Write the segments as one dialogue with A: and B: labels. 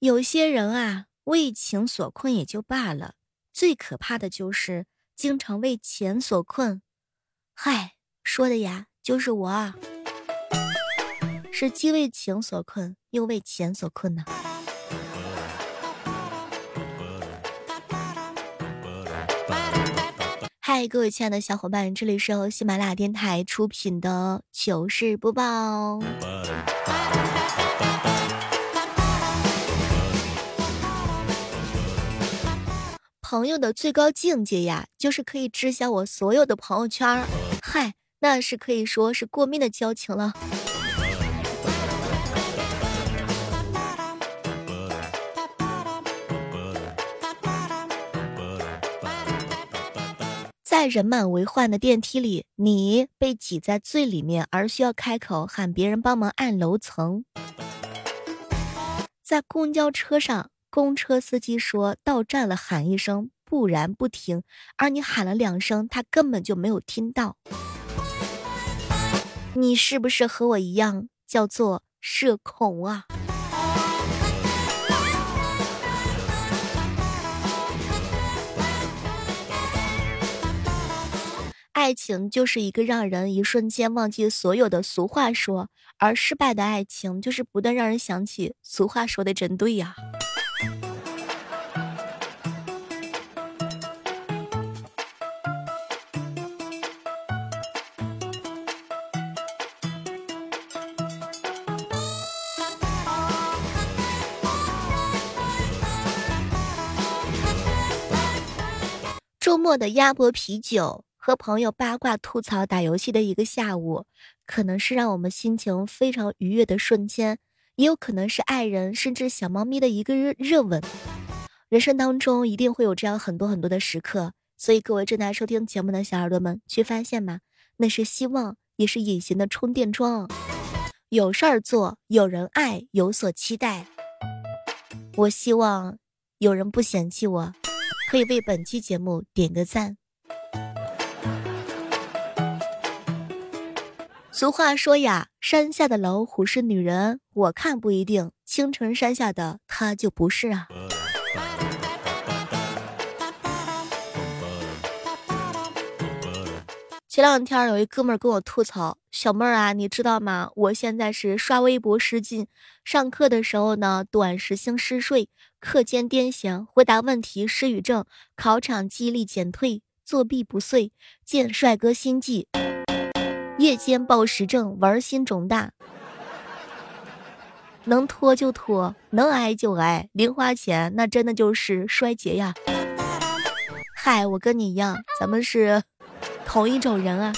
A: 有些人啊，为情所困也就罢了，最可怕的就是经常为钱所困。嗨，说的呀，就是我，是既为情所困，又为钱所困呢。嗨，各位亲爱的小伙伴，这里是由喜马拉雅电台出品的糗事播报。朋友的最高境界呀，就是可以知晓我所有的朋友圈儿。嗨，那是可以说是过命的交情了。在人满为患的电梯里，你被挤在最里面，而需要开口喊别人帮忙按楼层。在公交车上。公车司机说到站了，喊一声，不然不停。而你喊了两声，他根本就没有听到。你是不是和我一样叫做社恐啊？爱情就是一个让人一瞬间忘记所有的俗话说，而失败的爱情就是不断让人想起俗话说的真对呀。周末的鸭脖啤酒和朋友八卦吐槽打游戏的一个下午，可能是让我们心情非常愉悦的瞬间，也有可能是爱人甚至小猫咪的一个热热吻。人生当中一定会有这样很多很多的时刻，所以各位正在收听节目的小耳朵们，去发现吧，那是希望，也是隐形的充电桩。有事儿做，有人爱，有所期待。我希望有人不嫌弃我。可以为本期节目点个赞。俗话说呀，山下的老虎是女人，我看不一定。青城山下的她就不是啊。前两天有一哥们儿跟我吐槽：“小妹儿啊，你知道吗？我现在是刷微博失禁，上课的时候呢，短时性嗜睡。”课间癫痫，回答问题失语症，考场记忆力减退，作弊不遂，见帅哥心悸，夜间暴食症，玩心肿大，能拖就拖，能挨就挨，零花钱那真的就是衰竭呀！嗨，我跟你一样，咱们是同一种人啊。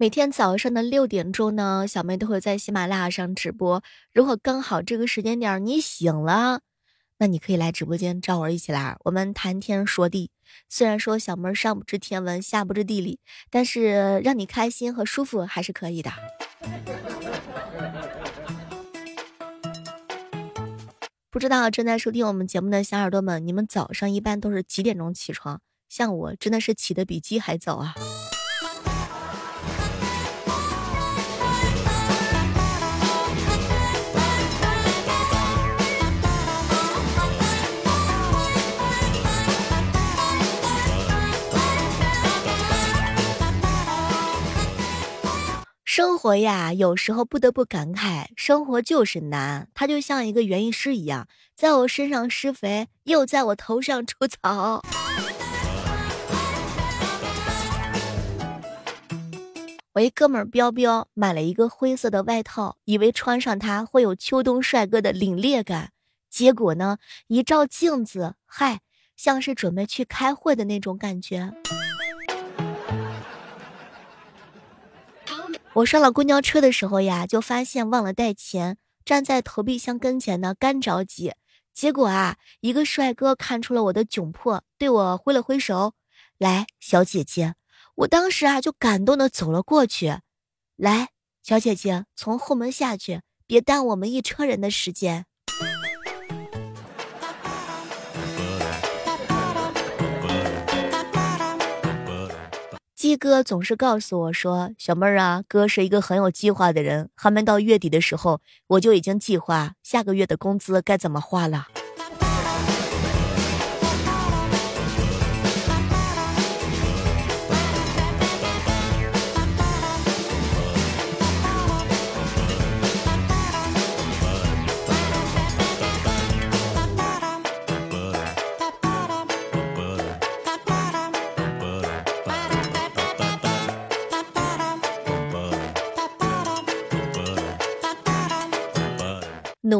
A: 每天早上的六点钟呢，小妹都会在喜马拉雅上直播。如果刚好这个时间点你醒了，那你可以来直播间找我一起来，我们谈天说地。虽然说小妹上不知天文下不知地理，但是让你开心和舒服还是可以的。不知道正在收听我们节目的小耳朵们，你们早上一般都是几点钟起床？像我真的是起的比鸡还早啊！生活呀，有时候不得不感慨，生活就是难。它就像一个园艺师一样，在我身上施肥，又在我头上除草。我一哥们儿彪彪买了一个灰色的外套，以为穿上它会有秋冬帅哥的凛冽感，结果呢，一照镜子，嗨，像是准备去开会的那种感觉。我上了公交车的时候呀，就发现忘了带钱，站在投币箱跟前呢，干着急。结果啊，一个帅哥看出了我的窘迫，对我挥了挥手：“来，小姐姐。”我当时啊，就感动的走了过去：“来，小姐姐，从后门下去，别耽误我们一车人的时间。鸡哥总是告诉我说：“小妹儿啊，哥是一个很有计划的人。还没到月底的时候，我就已经计划下个月的工资该怎么花了。”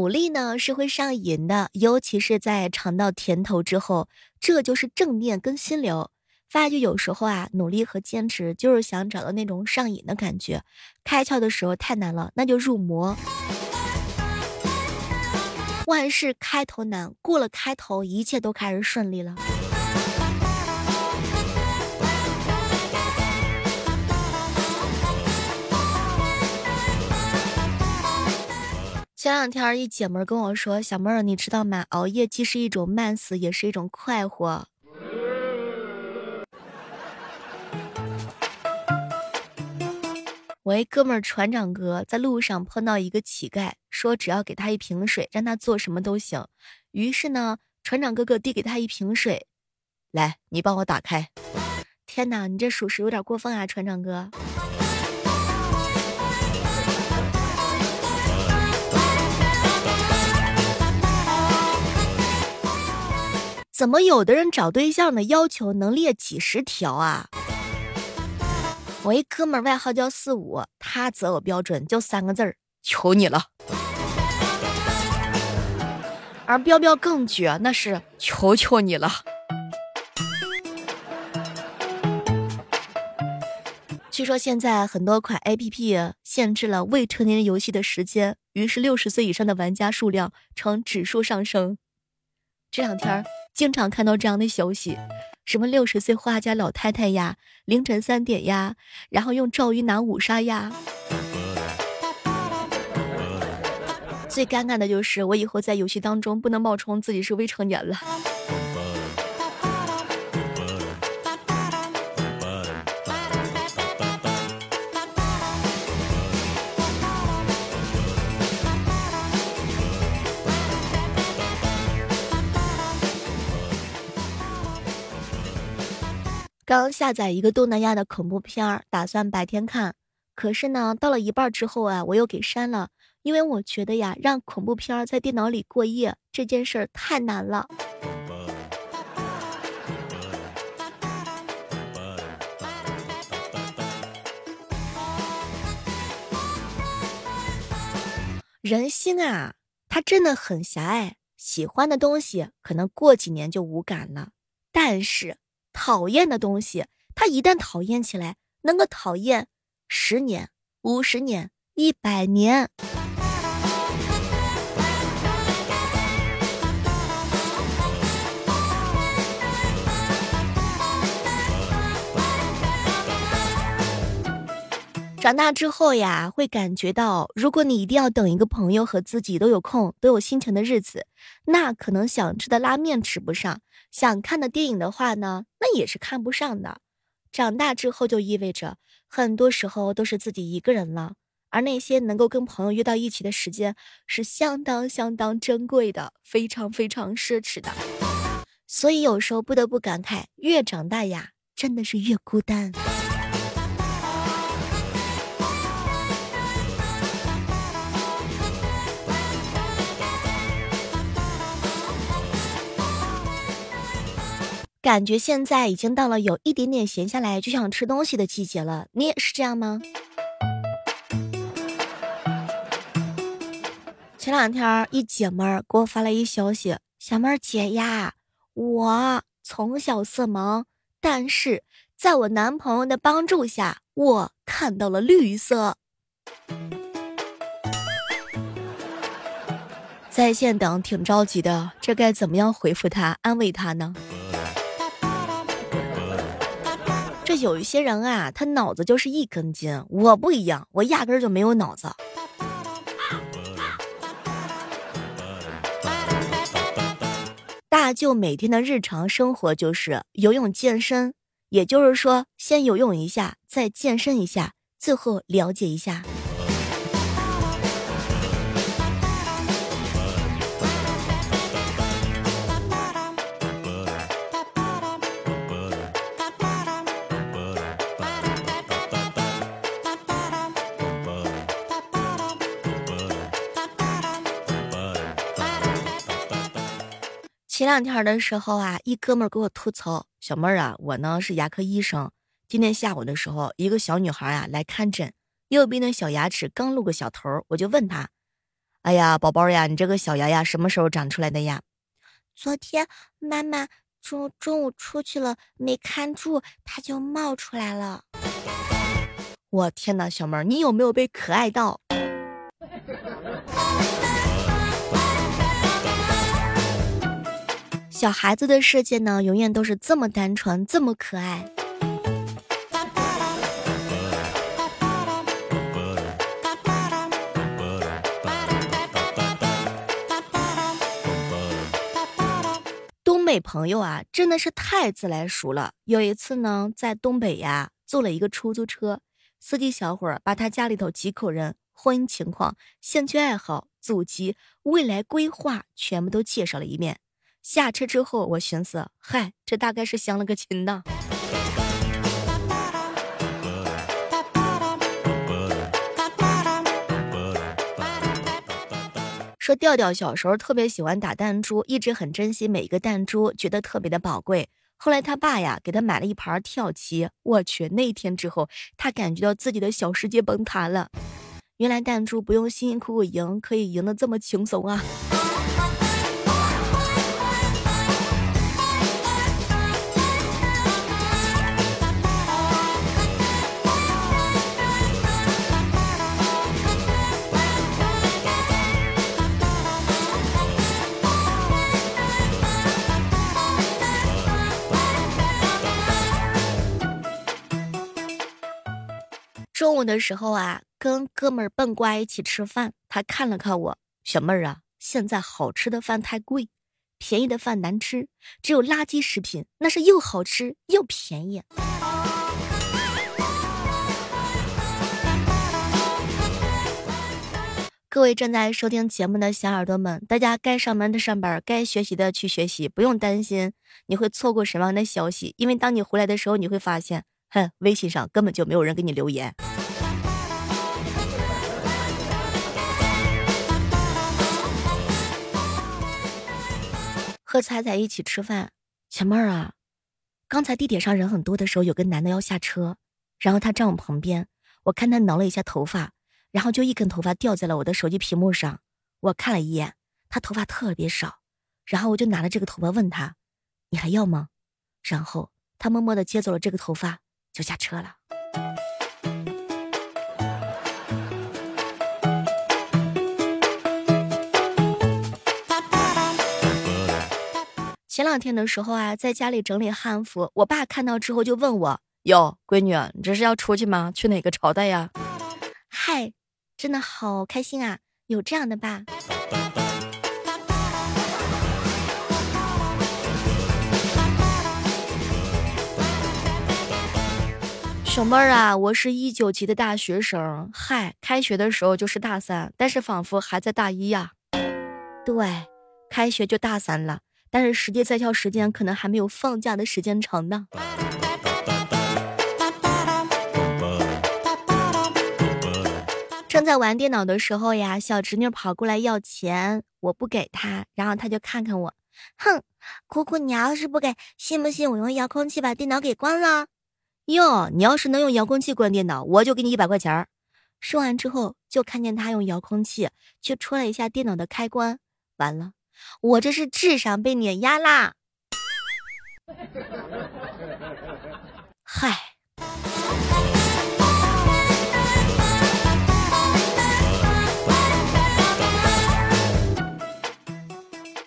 A: 努力呢是会上瘾的，尤其是在尝到甜头之后，这就是正念跟心流。发觉有时候啊，努力和坚持就是想找到那种上瘾的感觉。开窍的时候太难了，那就入魔。万事开头难，过了开头，一切都开始顺利了。前两天一姐们跟我说：“小妹儿，你知道吗？熬夜既是一种慢死，也是一种快活。”我一哥们儿船长哥在路上碰到一个乞丐，说只要给他一瓶水，让他做什么都行。于是呢，船长哥哥递给他一瓶水，来，你帮我打开。天哪，你这属实有点过分啊，船长哥。怎么有的人找对象的要求能列几十条啊？我一哥们儿外号叫四五，他择偶标准就三个字儿：求你了。而彪彪更绝，那是求求你了。据说现在很多款 APP 限制了未成年人游戏的时间，于是六十岁以上的玩家数量呈指数上升。这两天经常看到这样的消息，什么六十岁画家老太太呀，凌晨三点呀，然后用赵云拿五杀呀。最尴尬的就是我以后在游戏当中不能冒充自己是未成年了。刚下载一个东南亚的恐怖片儿，打算白天看。可是呢，到了一半之后啊，我又给删了，因为我觉得呀，让恐怖片儿在电脑里过夜这件事儿太难了。人心啊，它真的很狭隘，喜欢的东西可能过几年就无感了，但是。讨厌的东西，他一旦讨厌起来，能够讨厌十年、五十年、一百年。长大之后呀，会感觉到，如果你一定要等一个朋友和自己都有空、都有心情的日子，那可能想吃的拉面吃不上。想看的电影的话呢，那也是看不上的。长大之后就意味着很多时候都是自己一个人了，而那些能够跟朋友约到一起的时间是相当相当珍贵的，非常非常奢侈的。所以有时候不得不感慨，越长大呀，真的是越孤单。感觉现在已经到了有一点点闲下来就想吃东西的季节了，你也是这样吗？前两天一姐们儿给我发了一消息：“小妹儿姐呀，我从小色盲，但是在我男朋友的帮助下，我看到了绿色。”在线等，挺着急的，这该怎么样回复他，安慰他呢？这有一些人啊他脑子就是一根筋我不一样我压根儿就没有脑子。大舅每天的日常生活就是游泳健身也就是说先游泳一下再健身一下最后了解一下。两天的时候啊，一哥们儿给我吐槽：“小妹儿啊，我呢是牙科医生。今天下午的时候，一个小女孩啊来看诊，右边的小牙齿刚露个小头，我就问她：‘哎呀，宝宝呀，你这个小牙呀什么时候长出来的呀？’
B: 昨天妈妈中中午出去了，没看住，它就冒出来了。
A: 我天哪，小妹儿，你有没有被可爱到？”小孩子的世界呢，永远都是这么单纯，这么可爱。东北朋友啊，真的是太自来熟了。有一次呢，在东北呀，坐了一个出租车，司机小伙儿把他家里头几口人、婚姻情况、兴趣爱好、祖籍、未来规划全部都介绍了一遍。下车之后，我寻思，嗨，这大概是相了个亲呢。说调调小时候特别喜欢打弹珠，一直很珍惜每一个弹珠，觉得特别的宝贵。后来他爸呀给他买了一盘跳棋，我去，那天之后，他感觉到自己的小世界崩塌了。原来弹珠不用辛辛苦苦赢，可以赢得这么轻松啊！的时候啊，跟哥们儿笨瓜一起吃饭，他看了看我，小妹儿啊，现在好吃的饭太贵，便宜的饭难吃，只有垃圾食品，那是又好吃又便宜。各位正在收听节目的小耳朵们，大家该上班的上班，该学习的去学习，不用担心你会错过什么样的消息，因为当你回来的时候，你会发现，哼，微信上根本就没有人给你留言。和彩彩一起吃饭，小妹儿啊，刚才地铁上人很多的时候，有个男的要下车，然后他站我旁边，我看他挠了一下头发，然后就一根头发掉在了我的手机屏幕上。我看了一眼，他头发特别少，然后我就拿了这个头发问他：“你还要吗？”然后他默默的接走了这个头发，就下车了。前两天的时候啊，在家里整理汉服，我爸看到之后就问我：“哟，闺女，你这是要出去吗？去哪个朝代呀？”嗨，真的好开心啊！有这样的爸。小妹儿啊，我是一九级的大学生，嗨，开学的时候就是大三，但是仿佛还在大一呀。对，开学就大三了。但是实际在校时间可能还没有放假的时间长呢。正在玩电脑的时候呀，小侄女跑过来要钱，我不给她，然后她就看看我，哼，姑姑，你要是不给，信不信我用遥控器把电脑给关了？哟，你要是能用遥控器关电脑，我就给你一百块钱。说完之后，就看见她用遥控器去戳了一下电脑的开关，完了。我这是智商被碾压啦！嗨，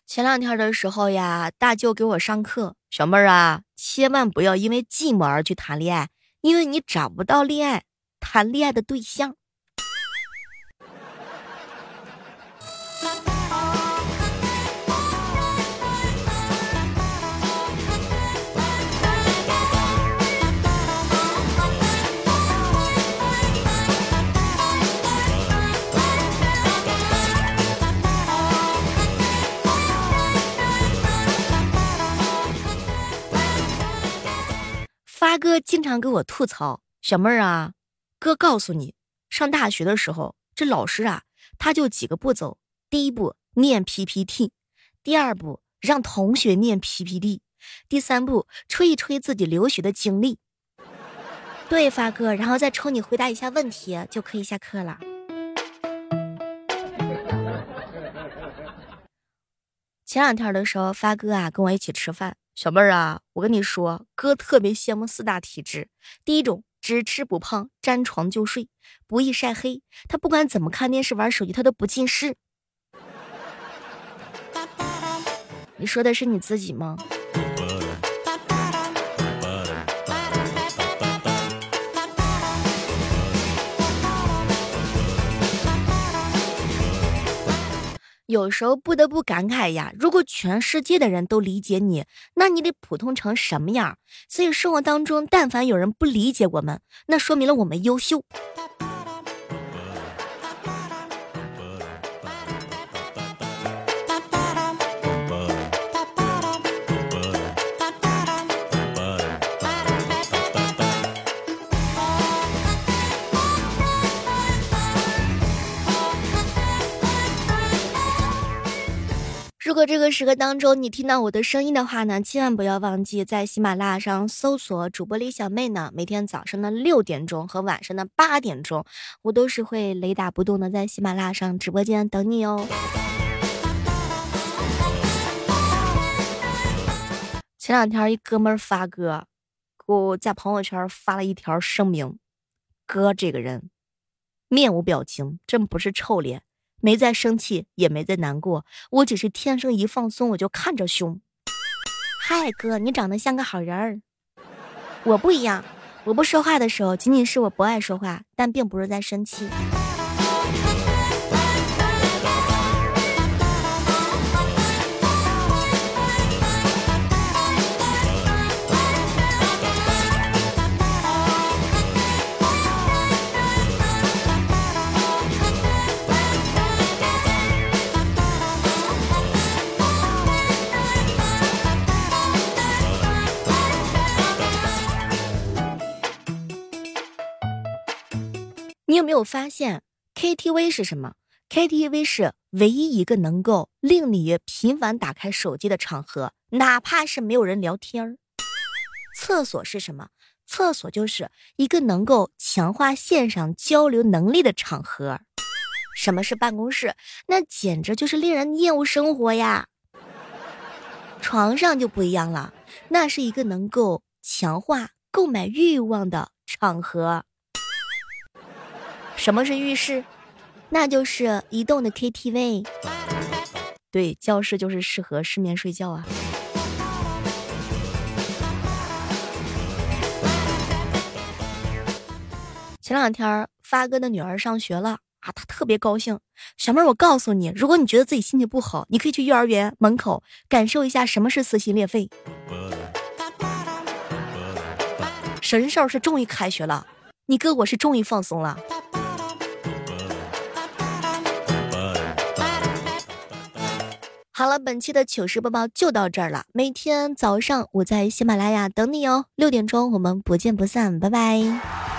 A: 前两天的时候呀，大舅给我上课，小妹儿啊，千万不要因为寂寞而去谈恋爱，因为你找不到恋爱谈恋爱的对象。经常给我吐槽：“小妹儿啊，哥告诉你，上大学的时候，这老师啊，他就几个步骤：第一步念 PPT，第二步让同学念 PPT，第三步吹一吹自己留学的经历。”对，发哥，然后再抽你回答一下问题，就可以下课了。前两天的时候，发哥啊跟我一起吃饭，小妹儿啊，我跟你说，哥特别羡慕四大体质。第一种，只吃不胖，沾床就睡，不易晒黑。他不管怎么看电视、玩手机，他都不近视。你说的是你自己吗？有时候不得不感慨呀，如果全世界的人都理解你，那你得普通成什么样？所以生活当中，但凡有人不理解我们，那说明了我们优秀。如果这个时刻当中你听到我的声音的话呢，千万不要忘记在喜马拉雅上搜索主播李小妹呢。每天早上的六点钟和晚上的八点钟，我都是会雷打不动的在喜马拉雅上直播间等你哦。前两天一哥们儿发哥，给我在朋友圈发了一条声明：哥这个人面无表情，真不是臭脸。没在生气，也没在难过，我只是天生一放松我就看着凶。嗨，哥，你长得像个好人儿。我不一样，我不说话的时候，仅仅是我不爱说话，但并不是在生气。有没有发现，KTV 是什么？KTV 是唯一一个能够令你频繁打开手机的场合，哪怕是没有人聊天儿。厕所是什么？厕所就是一个能够强化线上交流能力的场合。什么是办公室？那简直就是令人厌恶生活呀。床上就不一样了，那是一个能够强化购买欲望的场合。什么是浴室？那就是移动的 KTV。对，教室就是适合失眠睡觉啊。前两天发哥的女儿上学了啊，他特别高兴。小妹儿，我告诉你，如果你觉得自己心情不好，你可以去幼儿园门口感受一下什么是撕心裂肺。神兽是终于开学了，你哥我是终于放松了。好了，本期的糗事播报就到这儿了。每天早上我在喜马拉雅等你哦，六点钟我们不见不散，拜拜。